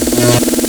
Yeah.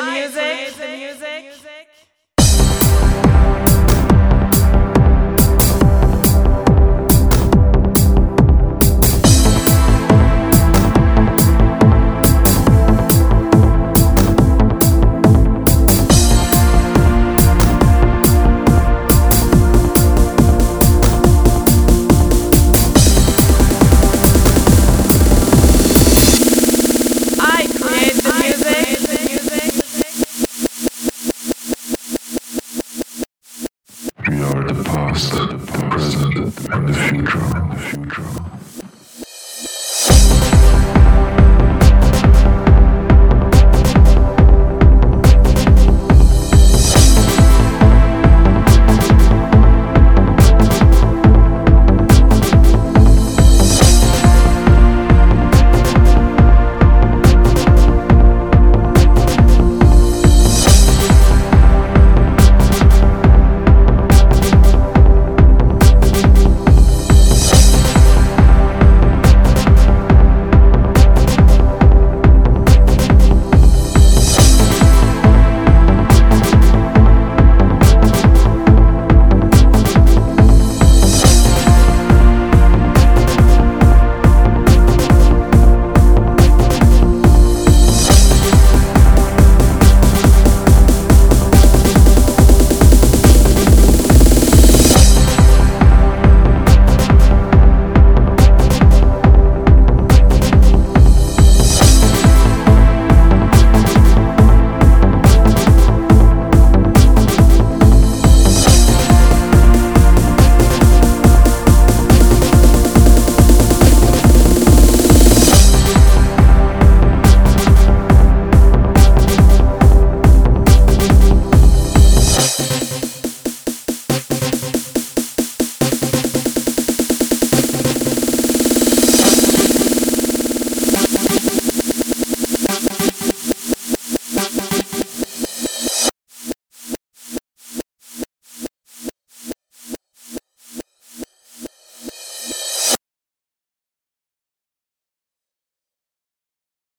I the music. past, the present, and the future.